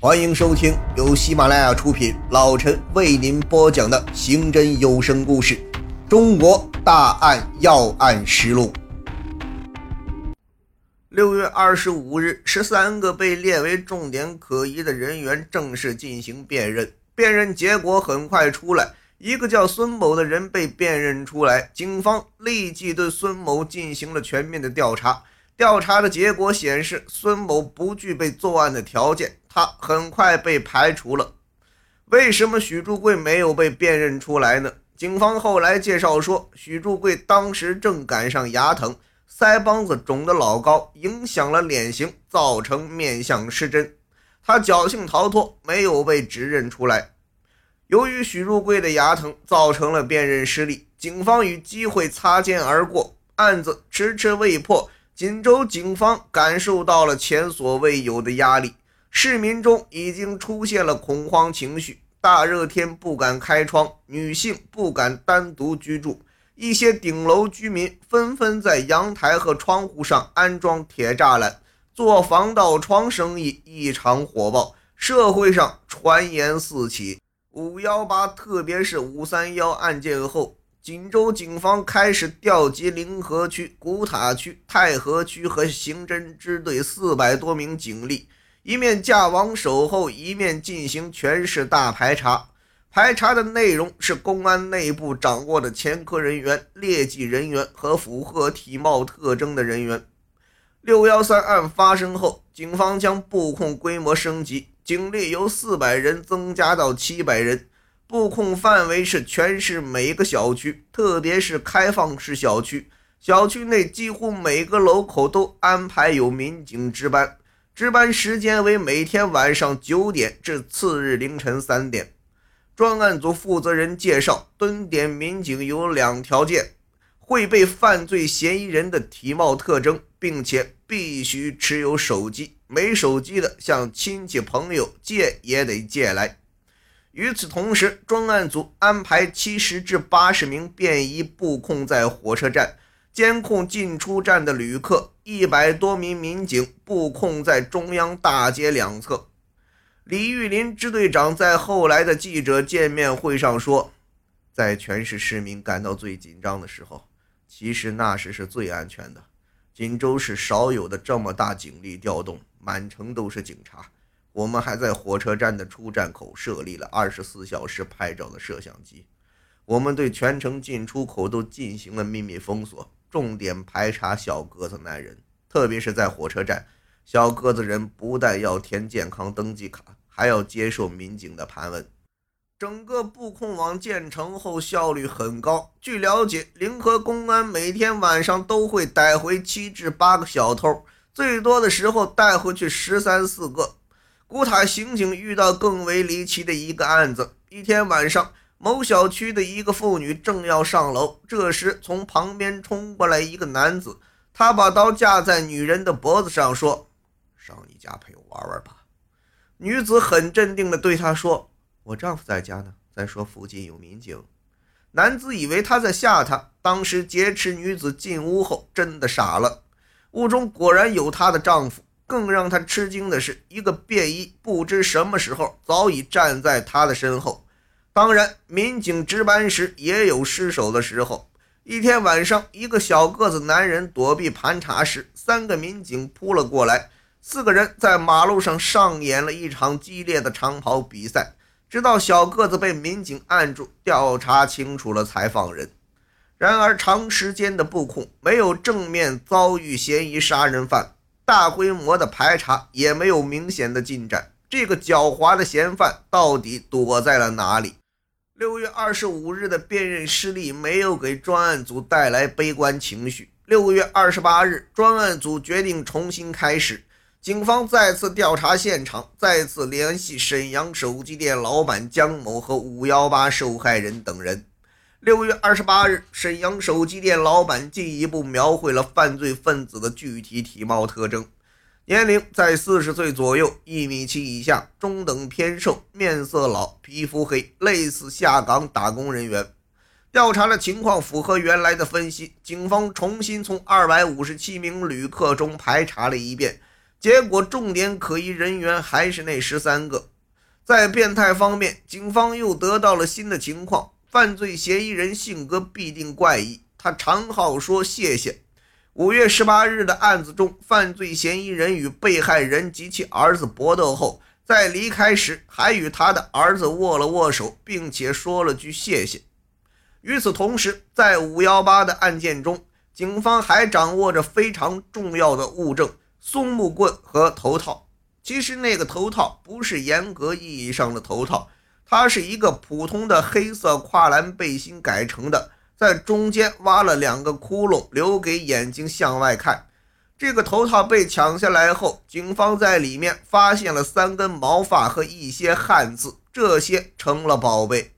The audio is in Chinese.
欢迎收听由喜马拉雅出品，老陈为您播讲的刑侦有声故事《中国大案要案实录》。六月二十五日，十三个被列为重点可疑的人员正式进行辨认，辨认结果很快出来，一个叫孙某的人被辨认出来，警方立即对孙某进行了全面的调查。调查的结果显示，孙某不具备作案的条件，他很快被排除了。为什么许祝贵没有被辨认出来呢？警方后来介绍说，许祝贵当时正赶上牙疼，腮帮子肿得老高，影响了脸型，造成面相失真。他侥幸逃脱，没有被指认出来。由于许祝贵的牙疼造成了辨认失利，警方与机会擦肩而过，案子迟迟未破。锦州警方感受到了前所未有的压力，市民中已经出现了恐慌情绪。大热天不敢开窗，女性不敢单独居住，一些顶楼居民纷纷在阳台和窗户上安装铁栅栏，做防盗窗生意异常火爆。社会上传言四起，五幺八，特别是五三幺案件后。锦州警方开始调集临河区、古塔区、太和区和刑侦支队四百多名警力，一面架网守候，一面进行全市大排查。排查的内容是公安内部掌握的前科人员、劣迹人员和符合体貌特征的人员。六幺三案发生后，警方将布控规模升级，警力由四百人增加到七百人。布控范围是全市每个小区，特别是开放式小区。小区内几乎每个楼口都安排有民警值班，值班时间为每天晚上九点至次日凌晨三点。专案组负责人介绍，蹲点民警有两条件：会被犯罪嫌疑人的体貌特征，并且必须持有手机，没手机的向亲戚朋友借也得借来。与此同时，专案组安排七十至八十名便衣布控在火车站，监控进出站的旅客；一百多名民警布控在中央大街两侧。李玉林支队长在后来的记者见面会上说：“在全市市民感到最紧张的时候，其实那时是最安全的。锦州市少有的这么大警力调动，满城都是警察。”我们还在火车站的出站口设立了二十四小时拍照的摄像机。我们对全城进出口都进行了秘密封锁，重点排查小个子男人，特别是在火车站，小个子人不但要填健康登记卡，还要接受民警的盘问。整个布控网建成后效率很高。据了解，临河公安每天晚上都会逮回七至八个小偷，最多的时候带回去十三四个。古塔刑警遇到更为离奇的一个案子：一天晚上，某小区的一个妇女正要上楼，这时从旁边冲过来一个男子，他把刀架在女人的脖子上，说：“上你家陪我玩玩吧。”女子很镇定地对他说：“我丈夫在家呢。再说附近有民警。”男子以为他在吓他，当时劫持女子进屋后，真的傻了。屋中果然有她的丈夫。更让他吃惊的是，一个便衣不知什么时候早已站在他的身后。当然，民警值班时也有失手的时候。一天晚上，一个小个子男人躲避盘查时，三个民警扑了过来，四个人在马路上上演了一场激烈的长跑比赛，直到小个子被民警按住，调查清楚了才放人。然而，长时间的布控没有正面遭遇嫌疑杀人犯。大规模的排查也没有明显的进展，这个狡猾的嫌犯到底躲在了哪里？六月二十五日的辨认失利没有给专案组带来悲观情绪。六月二十八日，专案组决定重新开始，警方再次调查现场，再次联系沈阳手机店老板姜某和五幺八受害人等人。六月二十八日，沈阳手机店老板进一步描绘了犯罪分子的具体体貌特征：年龄在四十岁左右，一米七以下，中等偏瘦，面色老，皮肤黑，类似下岗打工人员。调查的情况符合原来的分析，警方重新从二百五十七名旅客中排查了一遍，结果重点可疑人员还是那十三个。在变态方面，警方又得到了新的情况：犯罪嫌疑人性格必定怪异，他常好说谢谢。五月十八日的案子中，犯罪嫌疑人与被害人及其儿子搏斗后，在离开时还与他的儿子握了握手，并且说了句谢谢。与此同时，在五幺八的案件中，警方还掌握着非常重要的物证——松木棍和头套。其实，那个头套不是严格意义上的头套，它是一个普通的黑色跨栏背心改成的，在中间挖了两个窟窿，留给眼睛向外看。这个头套被抢下来后，警方在里面发现了三根毛发和一些汗渍，这些成了宝贝。